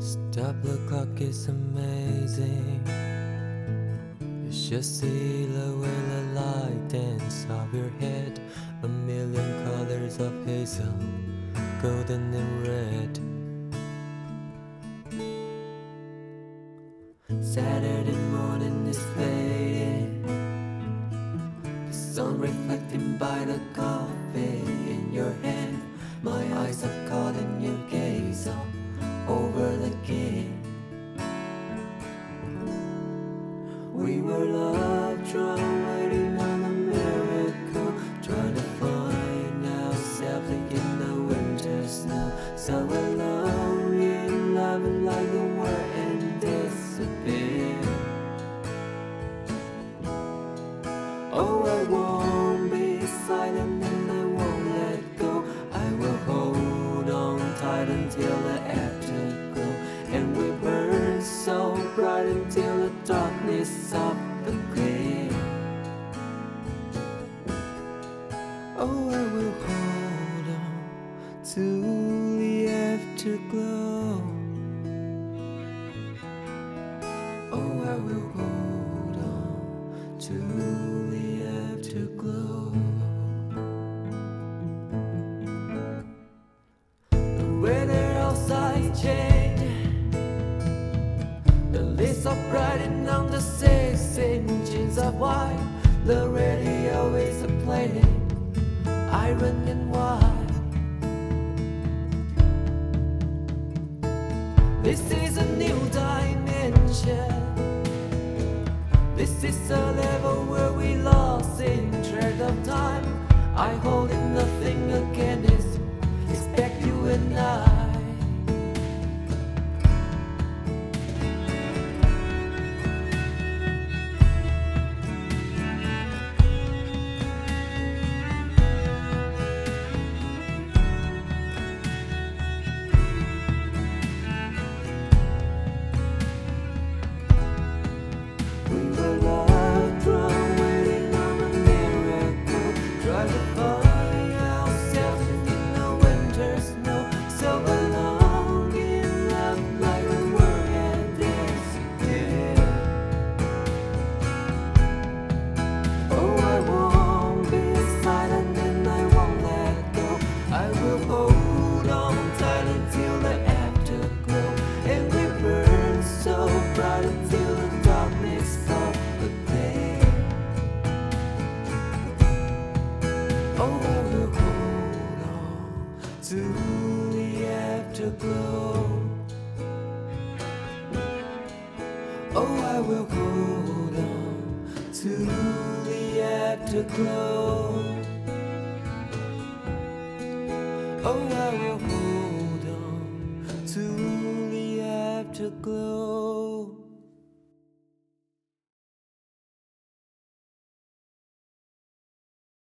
Stop the clock, it's amazing. You should see the way the light dance off your head. A million colors of hazel, golden and red. Saturday morning is fading. The sun reflecting by the coffee in your hand. My eyes are caught in your gaze in love, like the world and disappear. Oh, I won't be silent and I won't let go. I will hold on tight until the afterglow. And we burn so bright until the darkness of the grave. Oh, I will hold on to afterglow. Oh, I will hold on to the afterglow. The weather outside changed. The leaves are brightened on the six inches of white. The radio is playing Iron and Wine. This is a new dimension. This is a level where we lost in track of time. The afterglow. Oh, I will hold on to the afterglow. Oh, I will hold on to the afterglow.